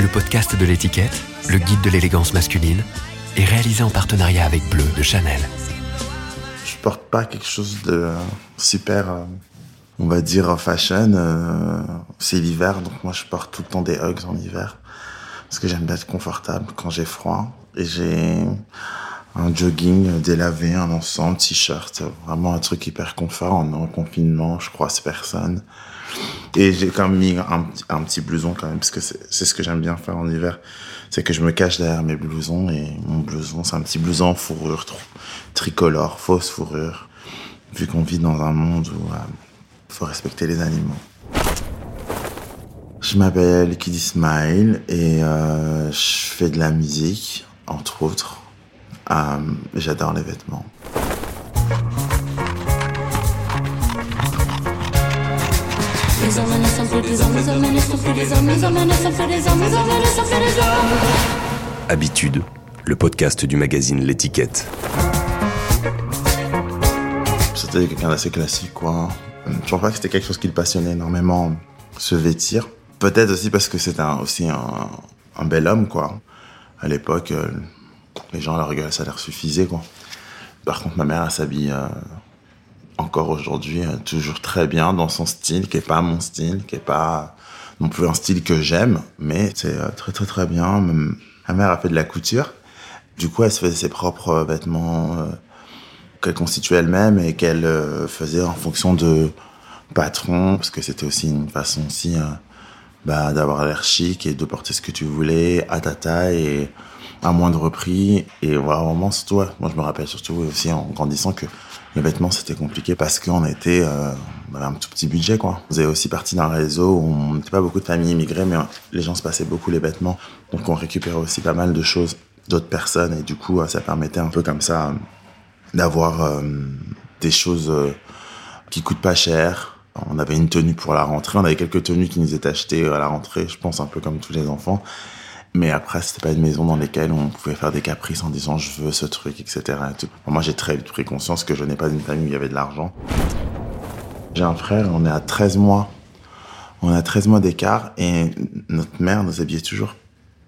Le podcast de l'étiquette, le guide de l'élégance masculine, est réalisé en partenariat avec Bleu de Chanel. Je porte pas quelque chose de super, euh, on va dire, fashion. euh, C'est l'hiver, donc moi je porte tout le temps des hugs en hiver. Parce que j'aime bien être confortable quand j'ai froid. Et j'ai un jogging délavé, un ensemble, t-shirt. Vraiment un truc hyper confort. On est en confinement, je croise personne. Et j'ai quand même mis un, petit- blouson quand même, parce que c'est ce que j'aime bien faire en hiver. C'est que je me cache derrière mes blousons et mon blouson, c'est un petit blouson fourrure tr- tricolore, fausse fourrure. Vu qu'on vit dans un monde où il faut respecter les animaux. Je m'appelle Kid Smile et euh, je fais de la musique, entre autres. Euh, J'adore les vêtements. Les hommes ne sont plus des hommes, hommes ne sont plus des hommes, ne sont plus des hommes, des hommes. Habitude, le podcast du magazine L'étiquette. C'était quelqu'un d'assez classique, quoi. Je pense pas que c'était quelque chose qui le passionnait énormément, se vêtir. Peut-être aussi parce que c'était aussi un, un bel homme, quoi. À l'époque, euh, les gens, leur gueule, ça leur suffisait, quoi. Par contre, ma mère, elle s'habille euh, encore aujourd'hui euh, toujours très bien dans son style, qui est pas mon style, qui est pas non plus un style que j'aime, mais c'est euh, très très très bien. Ma mère a fait de la couture. Du coup, elle se faisait ses propres euh, vêtements qu'elle constituait elle-même et qu'elle faisait en fonction de patron, parce que c'était aussi une façon aussi bah, d'avoir l'air chic et de porter ce que tu voulais à ta taille à moindre prix. Et vraiment, surtout, ouais, moi je me rappelle surtout aussi en grandissant que les vêtements c'était compliqué parce qu'on était, euh, avait un tout petit budget quoi. On faisait aussi partie d'un réseau où on n'était pas beaucoup de familles immigrées, mais les gens se passaient beaucoup les vêtements. Donc on récupérait aussi pas mal de choses d'autres personnes et du coup euh, ça permettait un peu comme ça euh, d'avoir euh, des choses euh, qui coûtent pas cher. On avait une tenue pour la rentrée, on avait quelques tenues qui nous étaient achetées à la rentrée, je pense un peu comme tous les enfants. Mais après, c'était pas une maison dans laquelle on pouvait faire des caprices en disant je veux ce truc, etc. et. Moi, j'ai très vite pris conscience que je n'ai pas d'une famille où il y avait de l'argent. J'ai un frère, on est à 13 mois. On a 13 mois d'écart et notre mère nous habillait toujours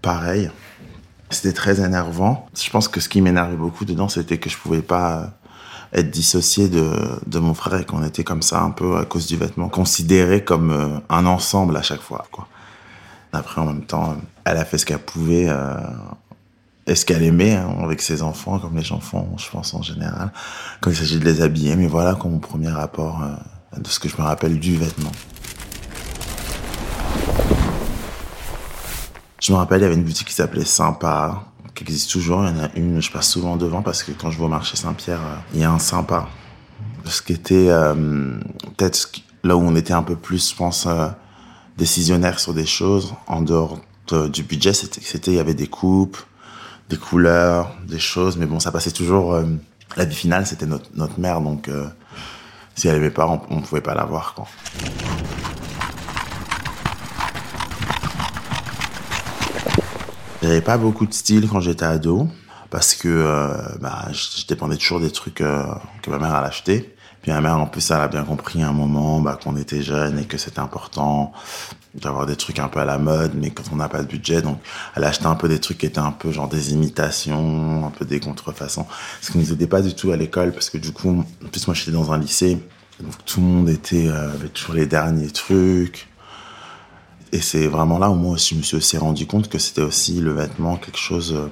pareil. C'était très énervant. Je pense que ce qui m'énervait beaucoup dedans, c'était que je pouvais pas être dissocié de, de mon frère et qu'on était comme ça un peu à cause du vêtement, considéré comme euh, un ensemble à chaque fois. Quoi. Après, en même temps, elle a fait ce qu'elle pouvait euh, et ce qu'elle aimait hein, avec ses enfants, comme les gens font, je pense, en général, quand il s'agit de les habiller. Mais voilà, comme mon premier rapport euh, de ce que je me rappelle du vêtement. Je me rappelle, il y avait une boutique qui s'appelait Sympa, qui existe toujours. Il y en a une, je passe souvent devant parce que quand je vais au marché Saint-Pierre, euh, il y a un Sympa. Ce qui était peut-être là où on était un peu plus, je pense, décisionnaire sur des choses en dehors de- du budget, c'était, il y avait des coupes, des couleurs, des choses, mais bon, ça passait toujours. euh, la vie finale, c'était notre, notre mère, donc euh, si elle aimait pas, on, on pouvait pas la voir, quoi. J'avais pas beaucoup de style quand j'étais ado parce que euh, bah, je, dépendais toujours des trucs que ma mère elle achetait. Puis ma mère en plus elle a bien compris à un moment bah, qu'on était jeune et que c'était important d'avoir des trucs un peu à la mode, mais quand on n'a pas de budget, donc elle a acheté un peu des trucs qui étaient un peu genre des imitations, un peu des contrefaçons, ce qui nous aidait pas du tout à l'école parce que du coup, en plus moi j'étais dans un lycée, donc tout le monde était euh, avait toujours les derniers trucs. Et c'est vraiment là où moi aussi, je me suis aussi rendu compte que c'était aussi le vêtement quelque chose euh,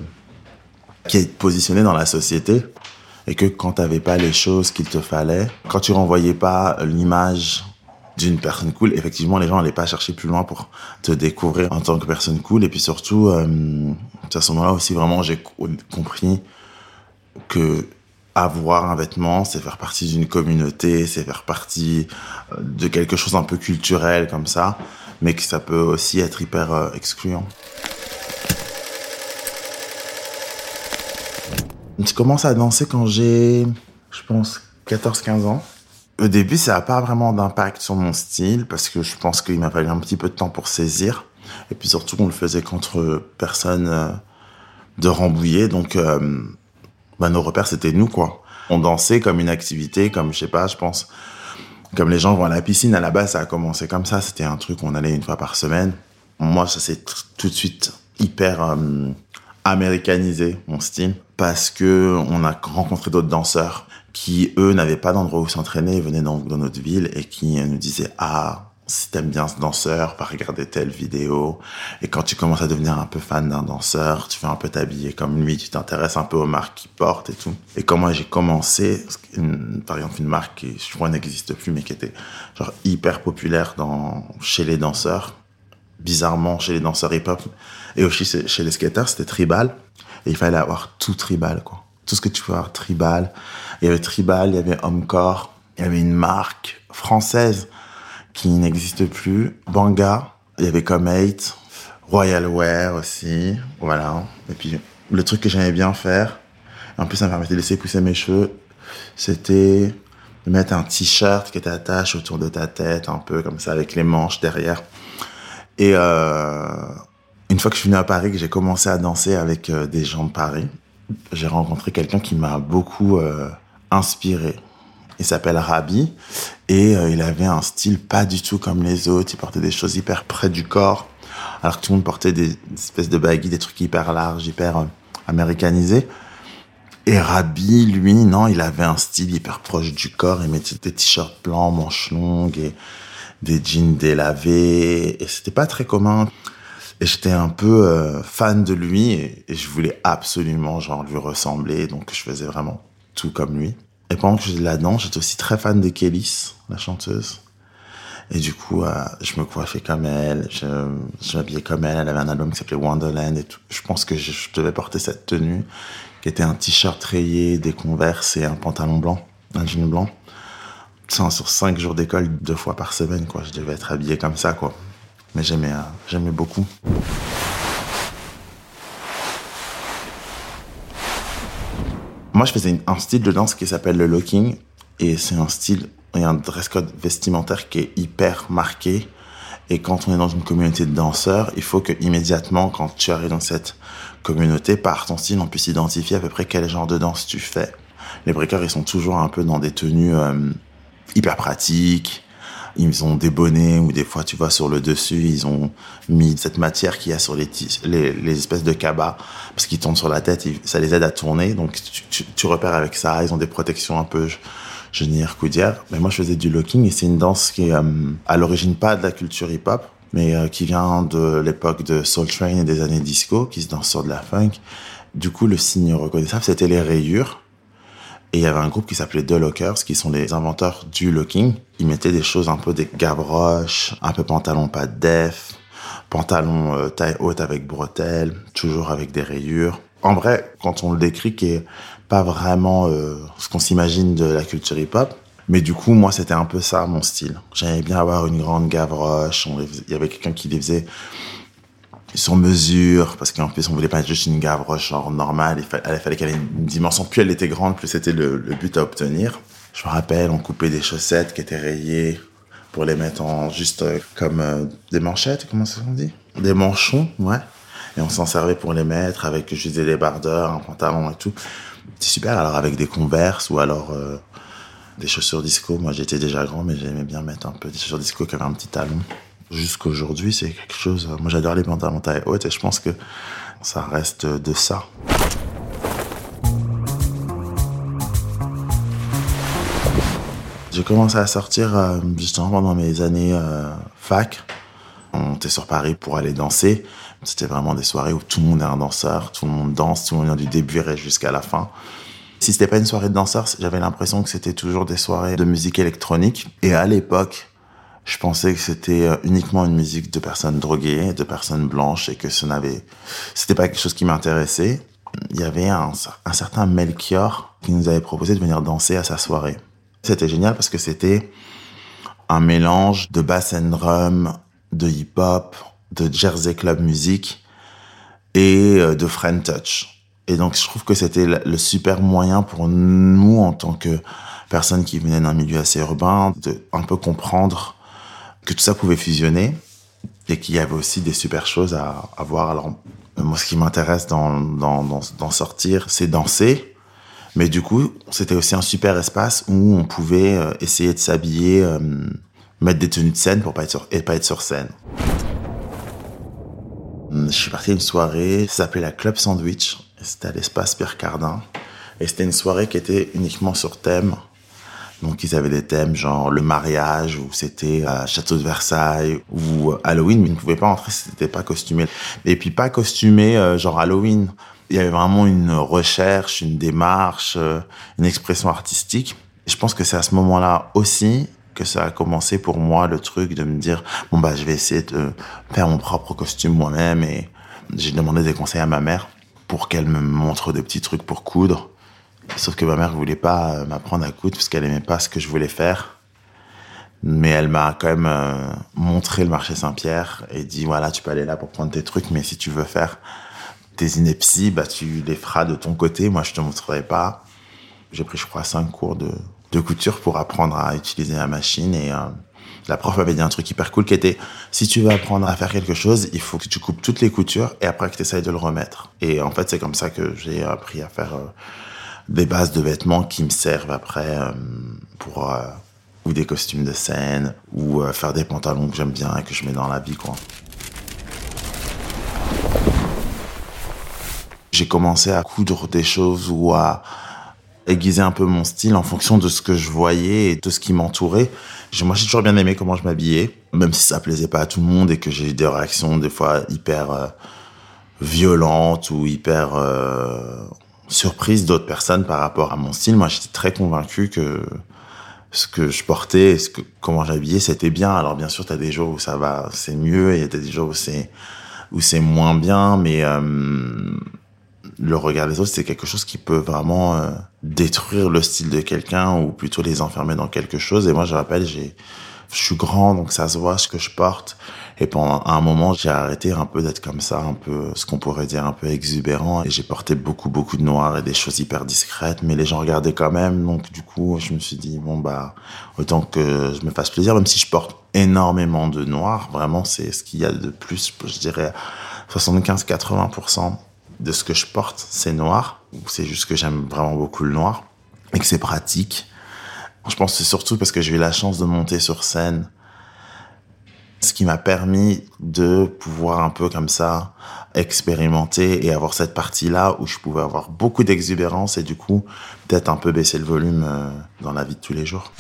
qui est positionné dans la société et que quand t'avais pas les choses qu'il te fallait, quand tu renvoyais pas l'image d'une personne cool, effectivement, les gens n'allaient pas chercher plus loin pour te découvrir en tant que personne cool. Et puis surtout, euh, à ce moment-là aussi, vraiment, j'ai co- compris que avoir un vêtement, c'est faire partie d'une communauté, c'est faire partie euh, de quelque chose un peu culturel comme ça, mais que ça peut aussi être hyper euh, excluant. Je commence à danser quand j'ai, je pense, 14-15 ans. Au début, ça n'a pas vraiment d'impact sur mon style parce que je pense qu'il m'a fallu un petit peu de temps pour saisir. Et puis surtout, on le faisait contre personne euh, de Rambouillet. Donc, euh, bah, nos repères, c'était nous, quoi. On dansait comme une activité, comme, je sais pas, je pense, Comme les gens vont à la piscine, à la base, ça a commencé comme ça. C'était un truc, on allait une fois par semaine. Moi, ça s'est tout de suite hyper euh, américanisé, mon style, parce que on a rencontré d'autres danseurs qui, eux, n'avaient pas d'endroit où s'entraîner, venaient dans, notre ville et qui nous disaient, ah, si t'aimes bien ce danseur, va regarder telle vidéo. Et quand tu commences à devenir un peu fan d'un danseur, tu veux un peu t'habiller comme lui, tu t'intéresses un peu aux marques qu'il porte et tout. Et quand moi j'ai commencé, une- par exemple une marque qui, je crois, n'existe plus, mais qui était genre hyper populaire dans, chez les danseurs, bizarrement chez les danseurs hip-hop, et aussi chez les skaters, c'était tribal. Et il fallait avoir tout tribal, quoi. Tout ce que tu peux avoir tribal. Il y avait tribal, il y avait Homecore, il y avait une marque française qui n'existe plus, Banga, il y avait Comate, Royal Wear aussi, voilà. Et puis le truc que j'aimais bien faire, en plus ça me permettait de laisser pousser mes cheveux, c'était de mettre un t-shirt qui était attaché autour de ta tête, un peu comme ça, avec les manches derrière. Et euh, une fois que je suis venu à Paris, que j'ai commencé à danser avec euh, des gens de Paris, j'ai rencontré quelqu'un qui m'a beaucoup euh, inspiré. Il s'appelle Rabi et il avait un style pas du tout comme les autres. Il portait des choses hyper près du corps, alors que tout le monde portait des, espèces de baggy, des trucs hyper larges, hyper américanisés. Et Rabi, lui, non, il avait un style hyper proche du corps. Il mettait des t-shirts blancs, manches longues et des jeans délavés. Et c'était pas très commun. Et j'étais un peu euh, fan de lui et, je voulais absolument genre lui ressembler. Donc je faisais vraiment tout comme lui. Et pendant que la danse, j'étais aussi très fan de Kélis, la chanteuse. Et du coup, euh, je me coiffais comme elle, je, je m'habillais comme elle. Elle avait un album qui s'appelait Wonderland et tout. Je pense que je, je devais porter cette tenue, qui était un t-shirt rayé, des converses et un pantalon blanc, un jean blanc. Sur cinq jours d'école, deux fois par semaine, quoi. Je devais être habillé comme ça, quoi. Mais j'aimais, euh, j'aimais beaucoup. Moi, je faisais un style de danse qui s'appelle le locking. Et c'est un style et un dress code vestimentaire qui est hyper marqué. Et quand on est dans une communauté de danseurs, il faut que immédiatement, quand tu arrives dans cette communauté, par ton style, on puisse identifier à peu près quel genre de danse tu fais. Les breakers, ils sont toujours un peu dans des tenues euh, hyper pratiques. Ils ont des bonnets ou des fois, tu vois, sur le dessus, ils ont mis cette matière qu'il y a sur les, les, les espèces de cabas parce qu'ils tournent sur la tête, ça les aide à tourner. Donc, tu, tu, tu repères avec ça. Ils ont des protections un peu genillères, coudières. Mais moi, je faisais du locking et c'est une danse qui est euh, à l'origine pas de la culture hip-hop, mais euh, qui vient de l'époque de Soul Train et des années disco, qui se danse sur de la funk. Du coup, le signe reconnaissable, c'était les rayures. Et il y avait un groupe qui s'appelait The Lockers, qui sont les inventeurs du locking. Ils mettaient des choses un peu des gavroches, un peu pantalon pas de def, pantalon euh, taille haute avec bretelles, toujours avec des rayures. En vrai, quand on le décrit, qui est pas vraiment euh, ce qu'on s'imagine de la culture hip-hop. Mais du coup, moi, c'était un peu ça, mon style. J'aimais bien avoir une grande gavroche. Il y avait quelqu'un qui les faisait sur mesure, parce qu'en plus, on voulait pas être juste une gavroche genre normale. Il fallait, qu'elle ait une dimension. Plus elle était grande, plus c'était le, but à obtenir. Je me rappelle, on coupait des chaussettes qui étaient rayées pour les mettre en juste euh, comme euh, des manchettes, comment ça se dit? Des manchons, ouais. Et on s'en servait pour les mettre avec, disais, des bardeurs, un pantalon et tout. C'est super. Alors avec des converses ou alors euh, des chaussures disco. Moi, j'étais déjà grand, mais j'aimais bien mettre un peu des chaussures disco qui avaient un petit talon. Jusqu'aujourd'hui, c'est quelque chose. Moi, j'adore les pantalons taille haute et je pense que ça reste de ça. J'ai commencé à sortir euh, justement pendant mes années euh, fac. On était sur Paris pour aller danser. C'était vraiment des soirées où tout le monde est un danseur, tout le monde danse, tout le monde vient du début jusqu'à la fin. Si c'était pas une soirée de danseurs, j'avais l'impression que c'était toujours des soirées de musique électronique. Et à l'époque, je pensais que c'était euh, uniquement une musique de personnes droguées, de personnes blanches, et que ce n'avait, c'était pas quelque chose qui m'intéressait. Il y avait un, certain Melchior qui nous avait proposé de venir danser à sa soirée. C'était génial parce que c'était un mélange de bass and drum, de hip-hop, de Jersey Club music et euh, de Friend Touch. Et donc, je trouve que c'était le super moyen pour nous, en tant que personnes qui venaient d'un milieu assez urbain, de un peu comprendre que tout ça pouvait fusionner et qu'il y avait aussi des super choses à, voir. Alors, moi, ce qui m'intéresse dans, dans, dans, dans sortir, c'est danser, Mais du coup, c'était aussi un super espace où on pouvait euh, essayer de s'habiller, euh, mettre des tenues de scène pour pas être et pas être sur scène. Hum, Je suis parti une soirée, ça s'appelait la Club Sandwich. C'était à l'espace Pierre Cardin. Et c'était une soirée qui était uniquement sur thème. Donc ils avaient des thèmes genre le mariage, ou c'était euh, Château de Versailles, ou Halloween, mais ils ne pouvaient pas entrer si c'était pas costumé. Et puis pas costumé euh, genre Halloween. Il y avait vraiment une recherche, une démarche, euh, une expression artistique. Et je pense que c'est à ce moment-là aussi que ça a commencé pour moi le truc de me dire bon bah je vais essayer de faire mon propre costume moi-même et j'ai demandé des conseils à ma mère pour qu'elle me montre des petits trucs pour coudre. Sauf que ma mère voulait pas euh, m'apprendre à coudre parce qu'elle aimait pas ce que je voulais faire. Mais elle m'a quand même euh, montré le marché Saint-Pierre et dit voilà, tu peux aller là pour prendre tes trucs, mais si tu veux faire tes inepties, bah tu les feras de ton côté. Moi, je te montrerai pas. J'ai pris, je crois, cinq cours de, couture pour apprendre à utiliser la machine et euh, la prof m'avait dit un truc hyper cool qui était si tu veux apprendre à faire quelque chose, il faut que tu coupes toutes les coutures et après que tu essayes de le remettre. Et en fait, c'est comme ça que j'ai appris à faire des bases de vêtements qui me servent après euh, pour euh, ou des costumes de scène ou euh, faire des pantalons que j'aime bien et que je mets dans la vie quoi. J'ai commencé à coudre des choses ou à aiguiser un peu mon style en fonction de ce que je voyais et de ce qui m'entourait. Moi, j'ai toujours bien aimé comment je m'habillais, même si ça plaisait pas à tout le monde et que j'ai eu des réactions des fois hyper euh, violentes ou hyper euh, surprises d'autres personnes par rapport à mon style. Moi, j'étais très convaincu que ce que je portais, ce que, comment j'habillais, c'était bien. Alors, bien sûr, t'as des jours où ça va, c'est mieux, et t'as des jours où c'est où c'est moins bien, mais euh, le regard des autres, c'est quelque chose qui peut vraiment euh, détruire le style de quelqu'un ou plutôt les enfermer dans quelque chose. Et moi, je rappelle, j'ai, je suis grand, donc ça se voit ce que je porte. Et pendant un moment, j'ai arrêté un peu d'être comme ça, un peu ce qu'on pourrait dire un peu exubérant. Et j'ai porté beaucoup, beaucoup de noir et des choses hyper discrètes, mais les gens regardaient quand même. Donc du coup, je me suis dit bon bah autant que je me fasse plaisir, même si je porte énormément de noir. Vraiment, c'est ce qu'il y a de plus, je dirais 75-80% de ce que je porte, c'est noir. C'est juste que j'aime vraiment beaucoup le noir et que c'est pratique. Je pense que c'est surtout parce que j'ai eu la chance de monter sur scène, ce qui m'a permis de pouvoir un peu comme ça expérimenter et avoir cette partie-là où je pouvais avoir beaucoup d'exubérance et du coup peut-être un peu baisser le volume euh, dans la vie de tous les jours.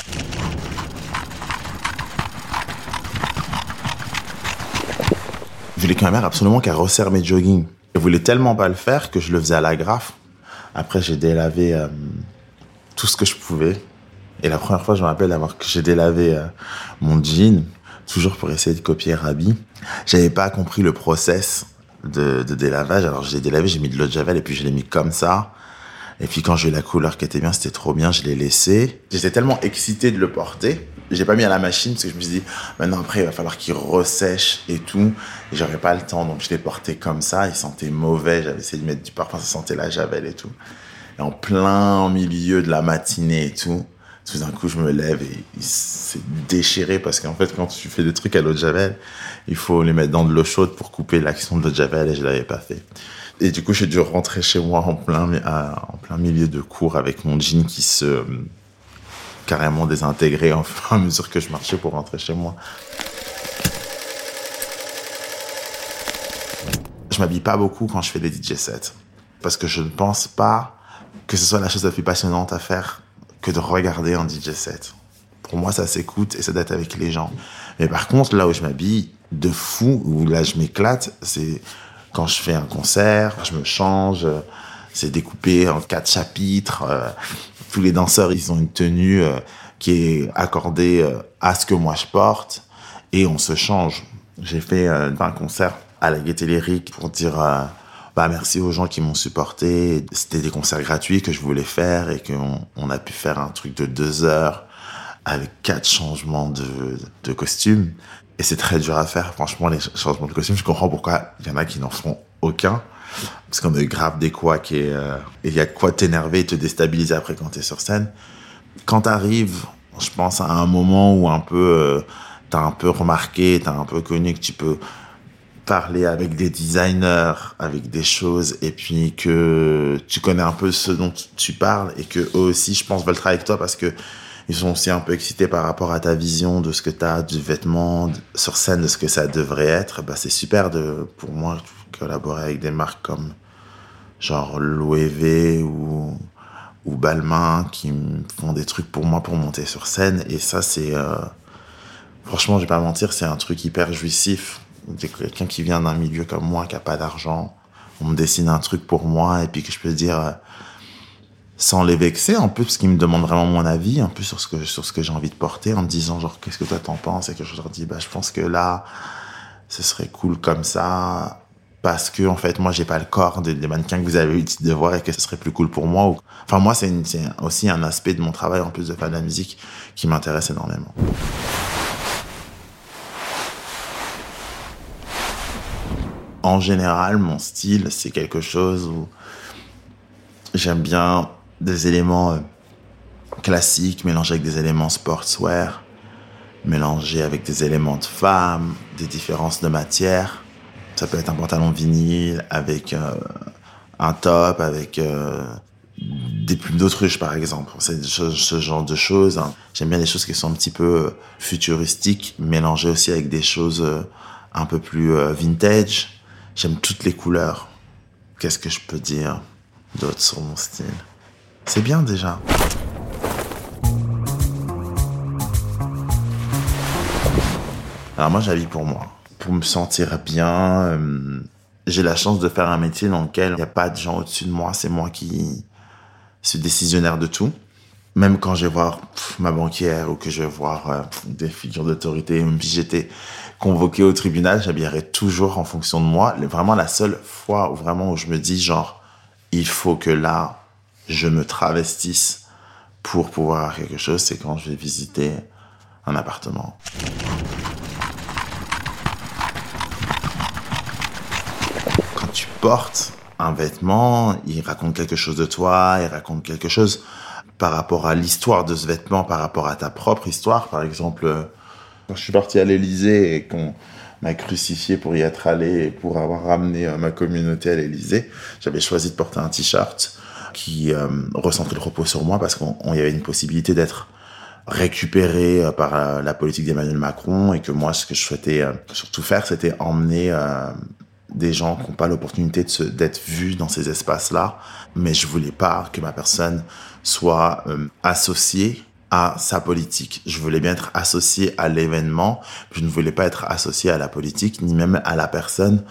Je voulais ma mère absolument qu'elle resserre mes joggings. Elle voulait tellement pas le faire que je le faisais à la graffe. Après, j'ai délavé euh, tout ce que je pouvais. Et la première fois, je me rappelle d'avoir que j'ai délavé euh, mon jean, toujours pour essayer de copier Rabi. J'avais pas compris le process de, de délavage. Alors, je l'ai délavé, j'ai mis de l'eau de javel et puis je l'ai mis comme ça. Et puis quand j'ai eu la couleur qui était bien, c'était trop bien, je l'ai laissé. J'étais tellement excité de le porter. J'ai pas mis à la machine parce que je me suis dit, maintenant après, il va falloir qu'il ressèche et tout. Et j'aurais pas le temps, donc je l'ai porté comme ça. Il sentait mauvais, j'avais essayé de mettre du parfum, ça sentait la javel et tout. Et en plein milieu de la matinée et tout, tout d'un coup, je me lève et il s'est déchiré parce qu'en fait, quand tu fais des trucs à l'eau de javel, il faut les mettre dans de l'eau chaude pour couper l'action de l'eau de javel et je l'avais pas fait. Et du coup, j'ai dû rentrer chez moi en plein, milieu de cours avec mon jean qui se carrément désintégré en à mesure que je marchais pour rentrer chez moi. Je m'habille pas beaucoup quand je fais des DJ sets parce que je ne pense pas que ce soit la chose la plus passionnante à faire que de regarder un DJ set. Pour moi, ça s'écoute et ça date avec les gens. Mais par contre, là où je m'habille de fou, où là je m'éclate, c'est quand je fais un concert, je me change, c'est découpé en quatre chapitres. euh, tous les danseurs, ils ont une tenue euh, qui est accordée euh, à ce que moi je porte et on se change. J'ai fait un concert à la Gaîté Lyrique pour dire bah, merci aux gens qui m'ont supporté. C'était des concerts gratuits que je voulais faire et qu'on on a pu faire un truc de deux heures avec quatre changements de, de costumes. Et c'est très dur à faire, franchement, les changements de costumes. Je comprends pourquoi il y en a qui n'en font aucun. Parce qu'on a grave des couacs et euh, il y a quoi t'énerver et te déstabiliser après quand t'es sur scène. Quand t'arrives, je pense à un moment où un peu, euh, t'as un peu remarqué, t'as un peu connu que tu peux parler avec des designers, avec des choses, et puis que tu connais un peu ce dont tu parles, et que eux aussi, je pense, veulent travailler avec toi parce que ils sont aussi un peu excités par rapport à ta vision de ce que tu as du vêtement sur scène, de ce que ça devrait être. Bah, c'est super de, pour moi, de collaborer avec des marques comme genre Loewe ou, ou Balmain qui font des trucs pour moi pour monter sur scène. Et ça, c'est. euh, franchement, je vais pas mentir, c'est un truc hyper jouissif. Quelqu'un qui vient d'un milieu comme moi, qui a pas d'argent. On me dessine un truc pour moi et puis que je peux dire. euh, sans les vexer un peu parce qu'ils me demandent vraiment mon avis un peu sur ce que que j'ai envie de porter en me disant genre qu'est-ce que toi t'en penses? Et que je leur dis bah je pense que là ce serait cool comme ça parce que en fait moi j'ai pas le corps des, mannequins que vous avez eu de voir et que ce serait plus cool pour moi enfin moi c'est aussi un aspect de mon travail en plus de faire de la musique qui m'intéresse énormément en général mon style c'est quelque chose où j'aime bien des éléments euh, classiques mélangés avec des éléments sportswear, mélangés avec des éléments de femmes, des différences de matière. Ça peut être un pantalon vinyle avec euh, un top, avec euh, des plumes d'autruche par exemple. C'est ce, genre de choses. hein. J'aime bien les choses qui sont un petit peu futuristiques, mélangées aussi avec des choses un peu plus vintage. J'aime toutes les couleurs. Qu'est-ce que je peux dire d'autre sur mon style? C'est bien déjà. Alors moi j'habille pour moi, pour me sentir bien. euh, j'ai la chance de faire un métier dans lequel il n'y a pas de gens au-dessus de moi, c'est moi qui suis décisionnaire de tout. Même quand je vais voir ma banquière ou que je vais voir euh, des figures d'autorité, même si j'étais convoqué au tribunal, j'habillerai toujours en fonction de moi. Vraiment la seule fois où vraiment où je me dis genre il faut que là je me travestisse pour pouvoir avoir quelque chose, c'est quand je vais visiter un appartement. Quand tu portes un vêtement, il raconte quelque chose de toi, il raconte quelque chose par rapport à l'histoire de ce vêtement, par rapport à ta propre histoire. Par exemple, quand je suis parti à l'Élysée et qu'on m'a crucifié pour y être allé et pour avoir ramené euh, ma communauté à l'Élysée, j'avais choisi de porter un t-shirt qui euh, ressentait le repos sur moi parce qu'il y avait une possibilité d'être récupéré euh, par euh, la politique d'Emmanuel Macron et que moi, ce que je souhaitais surtout faire, c'était emmener des gens qui n'ont pas l'opportunité d'être vus dans ces espaces-là, mais je voulais pas que ma personne soit associée à sa politique. Je voulais bien être associé à l'événement, je ne voulais pas être associé à la politique, ni même à la personne.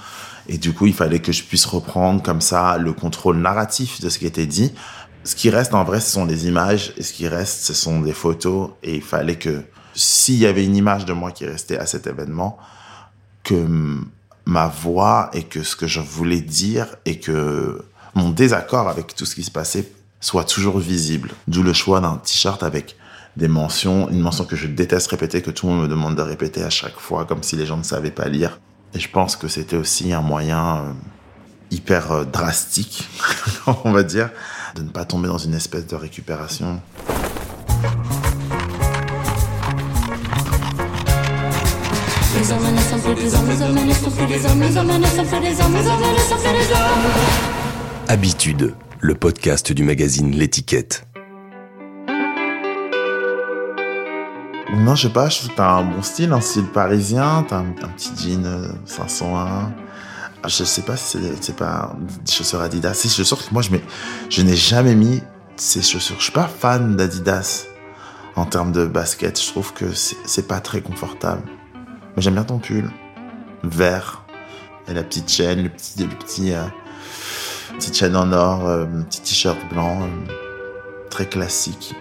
Et du coup, il fallait que je puisse reprendre comme ça le contrôle narratif de ce qui était dit. Ce qui reste en vrai, ce sont des images, et ce qui reste, ce sont des photos. Et il fallait que, s'il y avait une image de moi qui restait à cet événement, que ma voix et que ce que je voulais dire et que mon désaccord avec tout ce qui se passait soit toujours visible. D'où le choix d'un t-shirt avec des mentions, une mention que je déteste répéter, que tout le monde me demande de répéter à chaque fois, comme si les gens ne savaient pas lire. Et je pense que c'était aussi un moyen euh, hyper euh, drastique, on va dire, de ne pas tomber dans une espèce de récupération. Les hommes ne sont plus des Non, je sais pas, je trouve que t'as un bon style, un style parisien, t'as un, petit jean euh, 501. Je sais pas si c'est- pas des chaussures Adidas. C'est chaussures que moi, je, mets, je n'ai jamais mis ces chaussures. Je suis pas fan d'Adidas en termes de basket. Je trouve que c'est pas très confortable. Mais j'aime bien ton pull. Vert. Et la petite chaîne, le petit, le petit, euh, petite chaîne en or, euh, petit t-shirt blanc. euh, très classique.